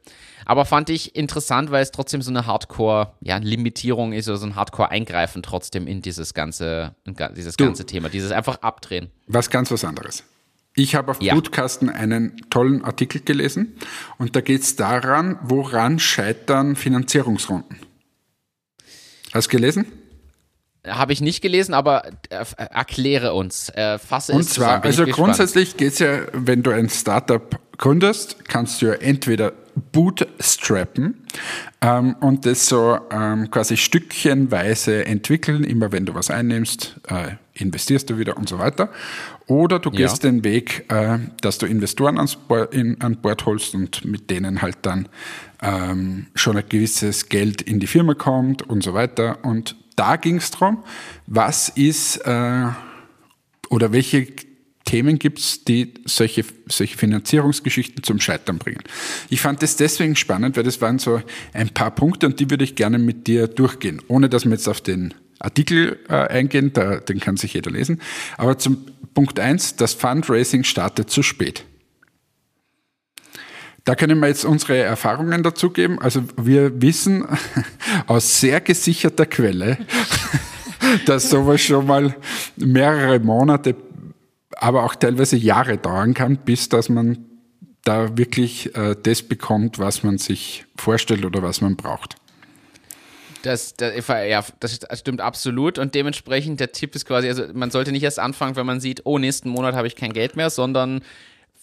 Aber fand ich interessant, weil es trotzdem so eine Hardcore-Limitierung ja, ist oder so ein Hardcore-Eingreifen trotzdem in dieses ganze, in dieses du, ganze Thema, dieses einfach abdrehen. Was ganz was anderes. Ich habe auf ja. Blutkasten einen tollen Artikel gelesen und da geht es daran, woran scheitern Finanzierungsrunden. Hast du gelesen? Habe ich nicht gelesen, aber äh, erkläre uns. Äh, fasse Und zwar, also grundsätzlich geht es ja, wenn du ein Startup gründest, kannst du ja entweder bootstrappen ähm, und das so ähm, quasi stückchenweise entwickeln. Immer wenn du was einnimmst, äh, investierst du wieder und so weiter. Oder du gehst ja. den Weg, äh, dass du Investoren ans Board, in, an Bord holst und mit denen halt dann ähm, schon ein gewisses Geld in die Firma kommt und so weiter. Und da ging es darum, was ist äh, oder welche Themen gibt es, die solche, solche Finanzierungsgeschichten zum Scheitern bringen. Ich fand das deswegen spannend, weil das waren so ein paar Punkte und die würde ich gerne mit dir durchgehen, ohne dass wir jetzt auf den Artikel äh, eingehen, da, den kann sich jeder lesen. Aber zum Punkt eins: das Fundraising startet zu spät. Da können wir jetzt unsere Erfahrungen dazu geben. Also wir wissen aus sehr gesicherter Quelle, dass sowas schon mal mehrere Monate, aber auch teilweise Jahre dauern kann, bis dass man da wirklich äh, das bekommt, was man sich vorstellt oder was man braucht. Das, das, ja, das stimmt absolut und dementsprechend der Tipp ist quasi, also man sollte nicht erst anfangen, wenn man sieht, oh, nächsten Monat habe ich kein Geld mehr, sondern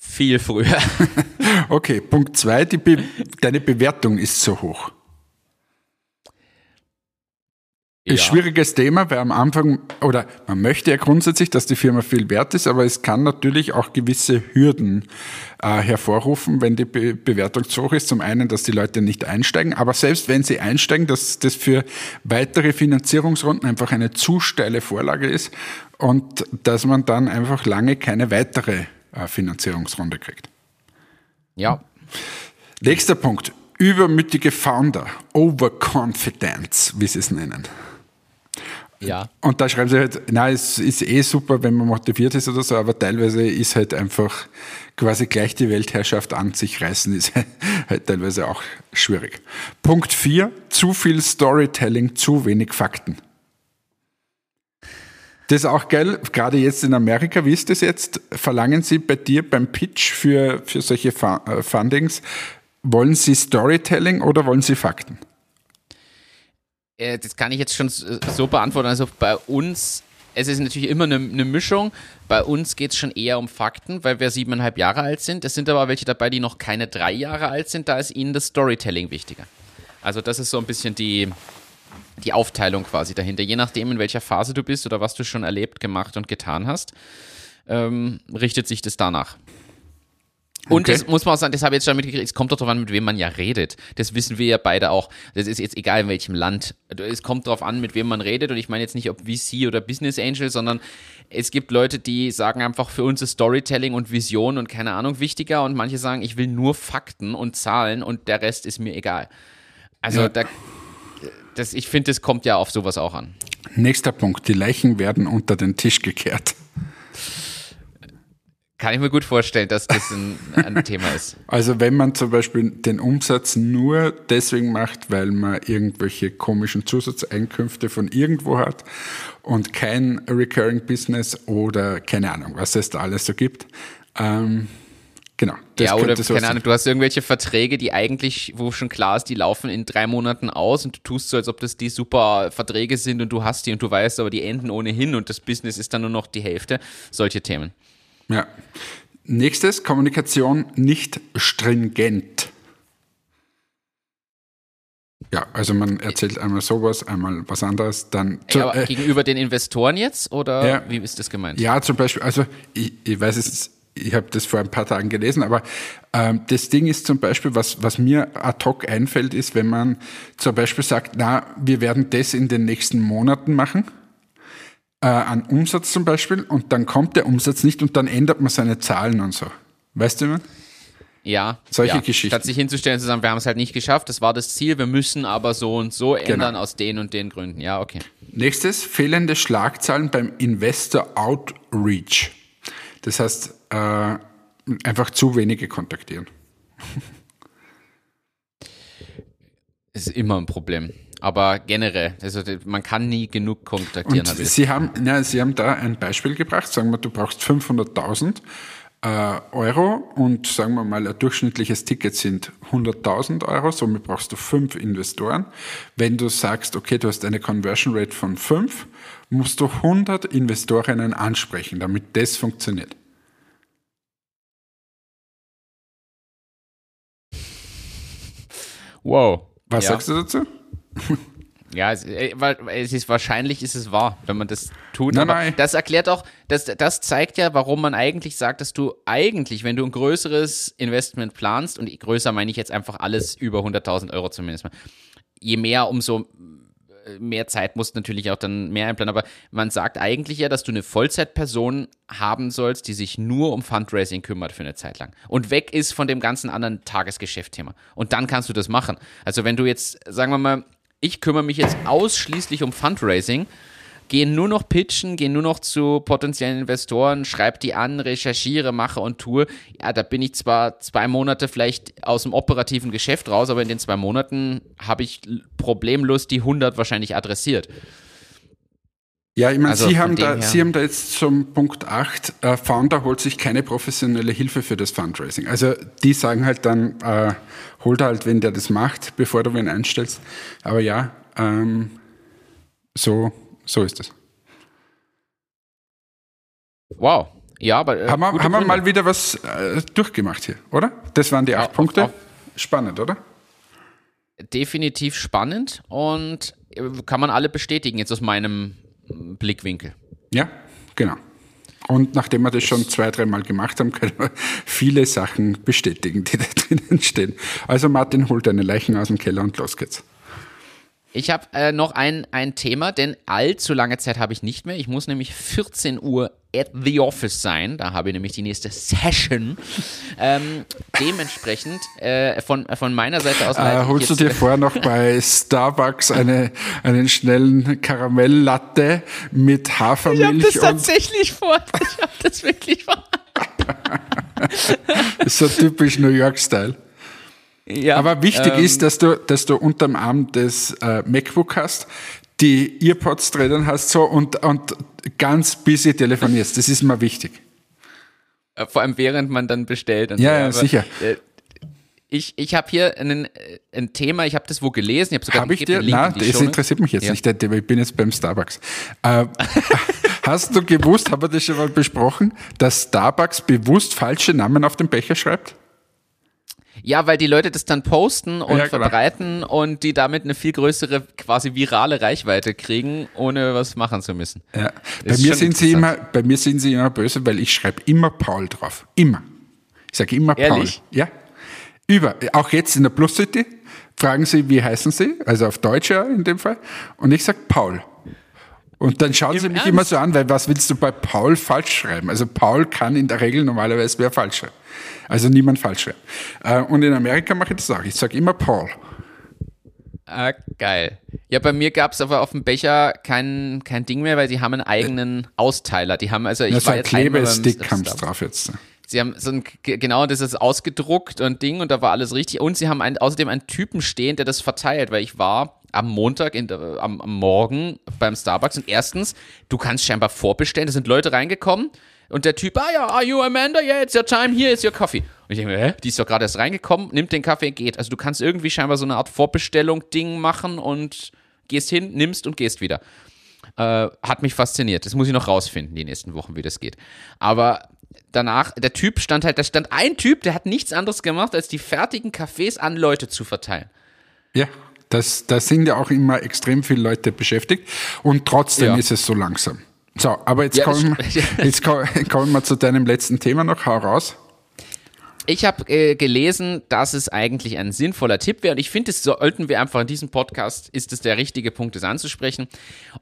viel früher. okay, Punkt zwei, Be deine Bewertung ist so hoch. Ja. Ist ein schwieriges Thema, weil am Anfang, oder man möchte ja grundsätzlich, dass die Firma viel wert ist, aber es kann natürlich auch gewisse Hürden äh, hervorrufen, wenn die Be Bewertung zu hoch ist. Zum einen, dass die Leute nicht einsteigen, aber selbst wenn sie einsteigen, dass das für weitere Finanzierungsrunden einfach eine zu steile Vorlage ist und dass man dann einfach lange keine weitere Finanzierungsrunde kriegt. Ja. Nächster Punkt. Übermütige Founder, Overconfidence, wie sie es nennen. Ja. Und da schreiben sie halt, na, es ist eh super, wenn man motiviert ist oder so, aber teilweise ist halt einfach quasi gleich die Weltherrschaft an sich reißen, ist halt teilweise auch schwierig. Punkt 4, zu viel Storytelling, zu wenig Fakten. Das ist auch geil, gerade jetzt in Amerika, wie ist das jetzt? Verlangen Sie bei dir beim Pitch für, für solche äh, Fundings, wollen Sie Storytelling oder wollen Sie Fakten? Äh, das kann ich jetzt schon so beantworten. Also bei uns, es ist natürlich immer eine, eine Mischung. Bei uns geht es schon eher um Fakten, weil wir siebeneinhalb Jahre alt sind. Es sind aber welche dabei, die noch keine drei Jahre alt sind. Da ist ihnen das Storytelling wichtiger. Also das ist so ein bisschen die, die Aufteilung quasi dahinter. Je nachdem, in welcher Phase du bist oder was du schon erlebt, gemacht und getan hast, ähm, richtet sich das danach. Und okay. das muss man auch sagen, das habe ich jetzt schon mitgekriegt, es kommt doch darauf an, mit wem man ja redet. Das wissen wir ja beide auch. Das ist jetzt egal in welchem Land. Es kommt darauf an, mit wem man redet. Und ich meine jetzt nicht ob VC oder Business Angel, sondern es gibt Leute, die sagen einfach, für uns ist Storytelling und Vision und keine Ahnung wichtiger. Und manche sagen, ich will nur Fakten und Zahlen und der Rest ist mir egal. Also ja. da das, ich finde, das kommt ja auf sowas auch an. Nächster Punkt. Die Leichen werden unter den Tisch gekehrt. Kann ich mir gut vorstellen, dass das ein, ein Thema ist. Also wenn man zum Beispiel den Umsatz nur deswegen macht, weil man irgendwelche komischen Zusatzeinkünfte von irgendwo hat und kein Recurring Business oder keine Ahnung, was es da alles so gibt, ähm, Genau. ja, oder keine Ahnung, du hast irgendwelche Verträge, die eigentlich, wo schon klar ist, die laufen in drei Monaten aus und du tust so, als ob das die super Verträge sind und du hast die und du weißt, aber die enden ohnehin und das Business ist dann nur noch die Hälfte. Solche Themen. Ja. Nächstes, Kommunikation nicht stringent. Ja, also man erzählt einmal sowas, einmal was anderes, dann. Zu, ja, äh, gegenüber den Investoren jetzt oder ja, wie ist das gemeint? Ja, zum Beispiel, also ich, ich weiß es ich habe das vor ein paar Tagen gelesen, aber ähm, das Ding ist zum Beispiel, was, was mir ad hoc einfällt, ist, wenn man zum Beispiel sagt, na, wir werden das in den nächsten Monaten machen, äh, an Umsatz zum Beispiel, und dann kommt der Umsatz nicht und dann ändert man seine Zahlen und so. Weißt du, man? Ja, Solche ja. Geschichten. Statt sich hinzustellen und zu sagen, wir haben es halt nicht geschafft, das war das Ziel, wir müssen aber so und so Genau. ändern aus den und den Gründen. Ja, okay. Nächstes, fehlende Schlagzahlen beim Investor Outreach. Das heißt, äh, einfach zu wenige kontaktieren. Ist immer ein Problem. Aber generell, also man kann nie genug kontaktieren. Habe das Sie haben, ja, Sie haben da ein Beispiel gebracht. Sagen wir, du brauchst 500.000 äh, Euro und sagen wir mal, ein durchschnittliches Ticket sind 100.000 Euro. Somit brauchst du fünf Investoren. Wenn du sagst, okay, du hast eine Conversion Rate von fünf, musst du 100 Investorinnen ansprechen, damit das funktioniert. Wow. Was ja. sagst du dazu? Ja, es, äh, es ist wahrscheinlich ist es wahr, wenn man das tut. Nein, aber nein. das erklärt auch, das, das zeigt ja, warum man eigentlich sagt, dass du eigentlich, wenn du ein größeres Investment planst, und größer meine ich jetzt einfach alles über 100.000 Euro zumindest mal, je mehr, umso mehr Zeit musst natürlich auch dann mehr einplanen. Aber man sagt eigentlich ja, dass du eine Vollzeitperson haben sollst, die sich nur um Fundraising kümmert für eine Zeit lang und weg ist von dem ganzen anderen Tagesgeschäftsthema. Und dann kannst du das machen. Also wenn du jetzt, sagen wir mal, ich kümmere mich jetzt ausschließlich um Fundraising, gehe nur noch pitchen, gehe nur noch zu potenziellen Investoren, schreibe die an, recherchiere, mache und tue. Ja, da bin ich zwar zwei Monate vielleicht aus dem operativen Geschäft raus, aber in den zwei Monaten habe ich problemlos die 100 wahrscheinlich adressiert. Ja, ich meine, Also Sie, haben da, Sie haben da jetzt zum Punkt 8, äh, Founder holt sich keine professionelle Hilfe für das Fundraising. Also die sagen halt dann, äh, hol da halt wen, der das macht, bevor du wen einstellst. Aber ja, ähm, so, so ist es. Wow. Ja, aber. Äh, haben wir, haben wir mal wieder was äh, durchgemacht hier, oder? Das waren die acht auf- Punkte. auf- Spannend, oder? definitiv spannend und äh, kann man alle bestätigen, jetzt aus meinem Blickwinkel. Ja, genau. Und nachdem wir das schon zwei, dreimal gemacht haben, können wir viele Sachen bestätigen, die da drinnen stehen. Also Martin, hol deine Leichen aus dem Keller und los geht's. Ich habe äh, noch ein, ein Thema, denn allzu lange Zeit habe ich nicht mehr. Ich muss nämlich 14 Uhr at the office sein. Da habe ich nämlich die nächste Session. Ähm, dementsprechend äh, von, von meiner Seite aus Äh, holst du dir vor noch bei Starbucks eine, einen schnellen Karamelllatte mit Ich habe Hafermilch das tatsächlich vor. Ich habe das wirklich vor. so typisch New York-Style. Ja, Aber wichtig ähm, ist, dass du, dass du unterm Arm das äh, MacBook hast, die Earpods drinnen hast so und, und ganz busy telefonierst. Das ist mir wichtig. Äh, Vor allem während man dann bestellt. Ja, so. ja, Aber, sicher. Äh, ich ich habe hier einen, äh, ein Thema, ich habe das wo gelesen. Ich habe sogar Habe ich dir? Nein, in das interessiert mich jetzt Ja. nicht. Ich bin jetzt beim Starbucks. Äh, hast du gewusst, haben wir das schon mal besprochen, dass Starbucks bewusst falsche Namen auf den Becher schreibt? Ja, weil die Leute das dann posten und Ja, genau. verbreiten und die damit eine viel größere, quasi virale Reichweite kriegen, ohne was machen zu müssen. Ja. Bei mir, sind sie immer, bei mir sind sie immer böse, weil ich schreibe immer Paul drauf. Immer. Ich sage immer Ehrlich? Paul. Ja. Über. Auch jetzt in der Plus City fragen sie, wie heißen sie? Also auf Deutsch ja in dem Fall. Und ich sage Paul. Und dann schauen Im sie mich Ernst? immer so an, weil was willst du bei Paul falsch schreiben? Also Paul kann in der Regel normalerweise wer falsch schreiben. Also niemand falsch schreiben. Äh, Und in Amerika mache ich das auch. Ich sage immer Paul. Ah, geil. Ja, bei mir gab es aber auf dem Becher kein, kein Ding mehr, weil sie haben einen eigenen Austeiler. Die haben also, ich Ja, so war ein jetzt Klebestick haben Starbucks. drauf jetzt. Sie haben so ein, ge- genau, das ist ausgedruckt und Ding und da war alles richtig. Und sie haben ein, außerdem einen Typen stehen, der das verteilt, weil ich war am Montag, in, der- am, am Morgen beim Starbucks und erstens, du kannst scheinbar vorbestellen, da sind Leute reingekommen und der Typ, ah ja, are you Amanda? Yeah, it's your time, here is your coffee. Und ich denke mir, hä, die ist doch gerade erst reingekommen, nimmt den Kaffee, geht. Also du kannst irgendwie scheinbar so eine Art Vorbestellung-Ding machen und gehst hin, nimmst und gehst wieder. Äh, hat mich fasziniert. Das muss ich noch rausfinden, die nächsten Wochen, wie das geht. Aber danach, der Typ stand halt, da stand ein Typ, der hat nichts anderes gemacht, als die fertigen Kaffees an Leute zu verteilen. Ja, das, da sind ja auch immer extrem viele Leute beschäftigt und trotzdem Ja. ist es so langsam. So, aber jetzt, Ja, kommen, jetzt ko- kommen wir zu deinem letzten Thema noch. Hau raus. Ich habe äh, gelesen, dass es eigentlich ein sinnvoller Tipp wäre und ich finde, das sollten wir einfach in diesem Podcast, ist es der richtige Punkt, das anzusprechen,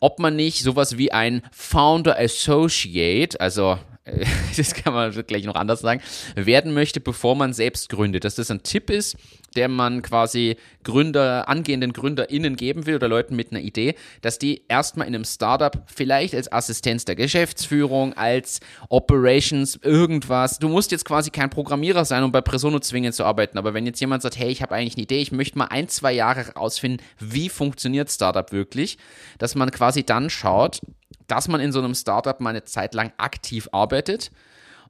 ob man nicht sowas wie ein Founder Associate, also das kann man gleich noch anders sagen, werden möchte, bevor man selbst gründet. Dass das ein Tipp ist, der man quasi Gründer, angehenden GründerInnen geben will oder Leuten mit einer Idee, dass die erstmal in einem Startup vielleicht als Assistenz der Geschäftsführung, als Operations, irgendwas. Du musst jetzt quasi kein Programmierer sein, um bei Presono zwingend zu arbeiten. Aber wenn jetzt jemand sagt, hey, ich habe eigentlich eine Idee, ich möchte mal ein, zwei Jahre herausfinden, wie funktioniert Startup wirklich, dass man quasi dann schaut, dass man in so einem Startup mal eine Zeit lang aktiv arbeitet.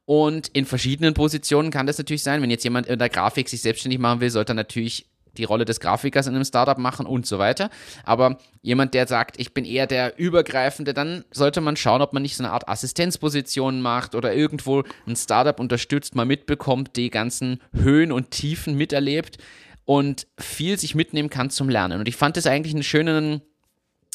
Und in verschiedenen Positionen kann das natürlich sein. Wenn jetzt jemand in der Grafik sich selbstständig machen will, sollte er natürlich die Rolle des Grafikers in einem Startup machen und so weiter. Aber jemand, der sagt, ich bin eher der Übergreifende, dann sollte man schauen, ob man nicht so eine Art Assistenzposition macht oder irgendwo ein Startup unterstützt, mal mitbekommt, die ganzen Höhen und Tiefen miterlebt und viel sich mitnehmen kann zum Lernen. Und ich fand das eigentlich einen schönen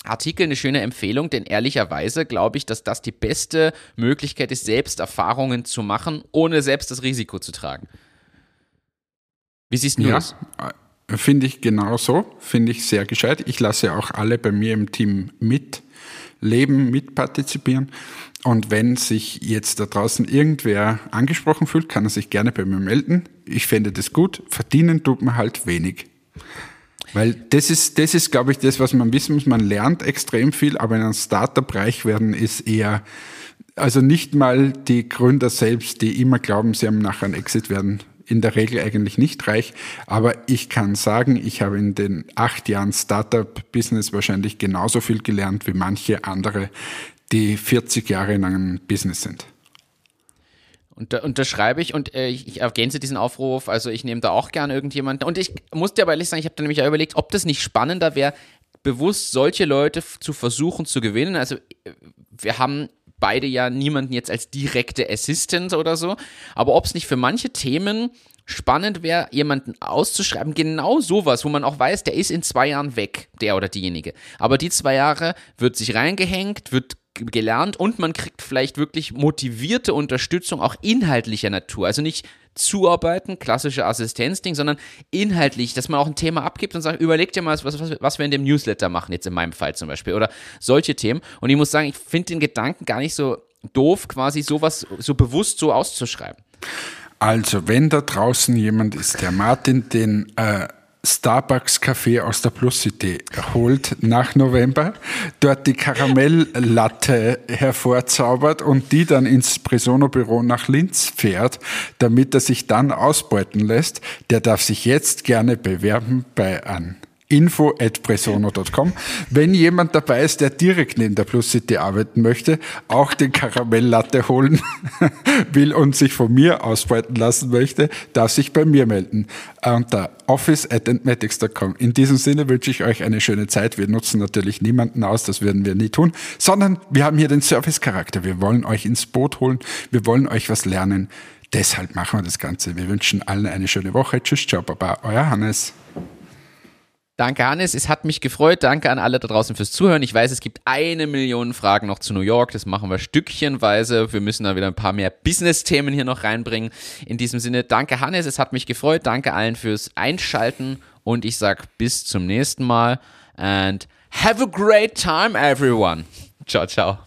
Artikel eine schöne Empfehlung, denn ehrlicherweise glaube ich, dass das die beste Möglichkeit ist, selbst Erfahrungen zu machen, ohne selbst das Risiko zu tragen. Wie siehst du ja, das? Äh, finde ich genauso, finde ich sehr gescheit. Ich lasse auch alle bei mir im Team mitleben, mitpartizipieren. Und wenn sich jetzt da draußen irgendwer angesprochen fühlt, kann er sich gerne bei mir melden. Ich fände das gut. Verdienen tut man halt wenig. Weil das ist, das ist, glaube ich, das, was man wissen muss. Man lernt extrem viel, aber in einem Startup reich werden ist eher, also nicht mal die Gründer selbst, die immer glauben, sie haben nachher einen Exit werden, in der Regel eigentlich nicht reich. Aber ich kann sagen, ich habe in den acht Jahren Startup-Business wahrscheinlich genauso viel gelernt wie manche andere, die 40 Jahre in einem Business sind. Und da unterschreibe ich und äh, ich ergänze diesen Aufruf. Also ich nehme da auch gerne irgendjemanden. Und ich muss dir aber ehrlich sagen, ich habe da nämlich auch überlegt, ob das nicht spannender wäre, bewusst solche Leute zu versuchen zu gewinnen. Also äh, wir haben beide ja niemanden jetzt als direkte Assistant oder so. Aber ob es nicht für manche Themen spannend wäre, jemanden auszuschreiben, genau sowas, wo man auch weiß, der ist in zwei Jahren weg, der oder diejenige. Aber die zwei Jahre wird sich reingehängt, wird gelernt und man kriegt vielleicht wirklich motivierte Unterstützung auch inhaltlicher Natur. Also nicht zuarbeiten, klassische Assistenzding, sondern inhaltlich, dass man auch ein Thema abgibt und sagt, überleg dir mal, was, was, was wir in dem Newsletter machen, jetzt in meinem Fall zum Beispiel, oder solche Themen. Und ich muss sagen, ich finde den Gedanken gar nicht so doof, quasi sowas so bewusst so auszuschreiben. Also, wenn da draußen jemand ist, der Martin den äh, Starbucks-Kaffee aus der Plus City holt nach November, dort die Karamelllatte hervorzaubert und die dann ins Presono-Büro nach Linz fährt, damit er sich dann ausbeuten lässt, der darf sich jetzt gerne bewerben bei an info.presono.com. Wenn jemand dabei ist, der direkt neben der Plus City arbeiten möchte, auch den Karamelllatte holen will und sich von mir ausbeuten lassen möchte, darf sich bei mir melden. Unter office.entmatics.com. In diesem Sinne wünsche ich euch eine schöne Zeit. Wir nutzen natürlich niemanden aus, das werden wir nie tun, sondern wir haben hier den Service-Charakter. Wir wollen euch ins Boot holen. Wir wollen euch was lernen. Deshalb machen wir das Ganze. Wir wünschen allen eine schöne Woche. Tschüss, ciao, baba. Euer Hannes. Danke, Hannes. Es hat mich gefreut. Danke an alle da draußen fürs Zuhören. Ich weiß, es gibt eine Million Fragen noch zu New York. Das machen wir stückchenweise. Wir müssen da wieder ein paar mehr Business-Themen hier noch reinbringen. In diesem Sinne, danke, Hannes. Es hat mich gefreut. Danke allen fürs Einschalten. Und ich sag bis zum nächsten Mal. And have a great time, everyone. Ciao, ciao.